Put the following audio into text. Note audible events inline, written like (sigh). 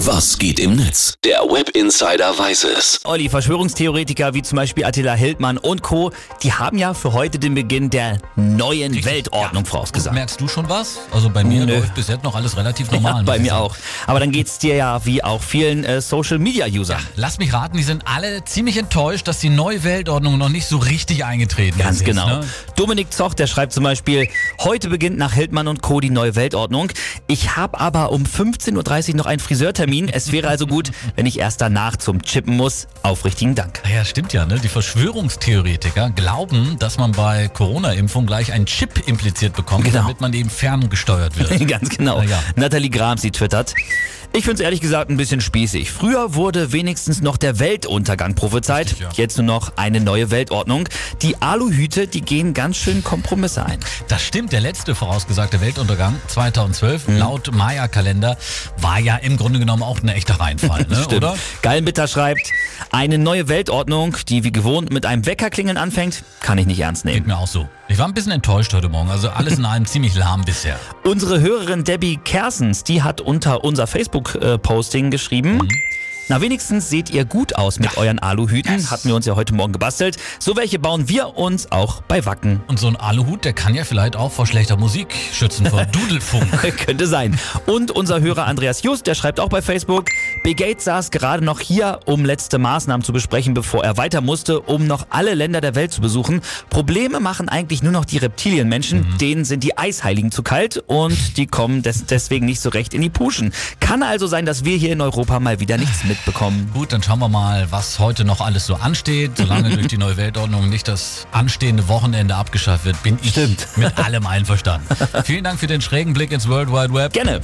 Was geht im Netz? Der Web Insider weiß es. Olli, Verschwörungstheoretiker wie zum Beispiel Attila Hildmann und Co., die haben ja für heute den Beginn der neuen Richtig, Weltordnung ja. vorausgesagt. Merkst du schon was? Also bei mir Nö. läuft bis jetzt noch alles relativ normal. Ja, bei mir sagen. auch. Aber dann geht's dir ja wie auch vielen äh, Social-Media-Usern. Lass mich raten, die sind alle ziemlich enttäuscht, dass die neue Weltordnung noch nicht so richtig eingetreten Ganz ist. genau. Ne? Dominik Zoch, der schreibt zum Beispiel, heute beginnt nach Hildmann und Co. die neue Weltordnung. Ich habe aber um 15.30 Uhr noch einen Friseurtermin. Es wäre also gut, wenn ich erst danach zum Chippen muss. Aufrichtigen Dank. Ah Ja, stimmt ja. Ne? Die Verschwörungstheoretiker glauben, dass man bei Corona-Impfung gleich einen Chip impliziert bekommt, Genau. damit man eben ferngesteuert wird. (laughs) Ganz genau. Na ja. Nathalie Graham, sie twittert. Ich finde es ehrlich gesagt ein bisschen spießig. Früher wurde wenigstens noch der Weltuntergang prophezeit. Richtig, ja. Jetzt nur noch eine neue Weltordnung. Die Aluhüte, die gehen ganz schön Kompromisse ein. Das stimmt, der letzte vorausgesagte Weltuntergang 2012 Mhm. laut Maya-Kalender war ja im Grunde genommen auch ein echter Reinfall, ne? (laughs) Stimmt. oder? Gallenbitter schreibt, eine neue Weltordnung, die wie gewohnt mit einem Weckerklingeln anfängt, kann ich nicht ernst Geht nehmen. mir auch so. Ich war ein bisschen enttäuscht heute Morgen, also alles in allem (laughs) ziemlich lahm bisher. Unsere Hörerin Debbie Kersens, die hat unter unser Facebook-Posting geschrieben. Mhm. Na, wenigstens seht ihr gut aus mit euren Aluhüten. Hatten wir uns ja heute Morgen gebastelt. So welche bauen wir uns auch bei Wacken. Und so ein Aluhut, der kann ja vielleicht auch vor schlechter Musik schützen, vor (laughs) Dudelfunk. Könnte sein. Und unser Hörer Andreas Just, der schreibt auch bei Facebook, Bill Gates saß gerade noch hier, um letzte Maßnahmen zu besprechen, bevor er weiter musste, um noch alle Länder der Welt zu besuchen. Probleme machen eigentlich nur noch die Reptilienmenschen. Denen sind die Eisheiligen zu kalt und die kommen des deswegen nicht so recht in die Puschen. Kann also sein, dass wir hier in Europa mal wieder nichts mitbekommen. Gut, dann schauen wir mal, was heute noch alles so ansteht. Solange durch die neue Weltordnung nicht das anstehende Wochenende abgeschafft wird, bin ich Stimmt. mit allem einverstanden. (laughs) Vielen Dank für den schrägen Blick ins World Wide Web. Gerne.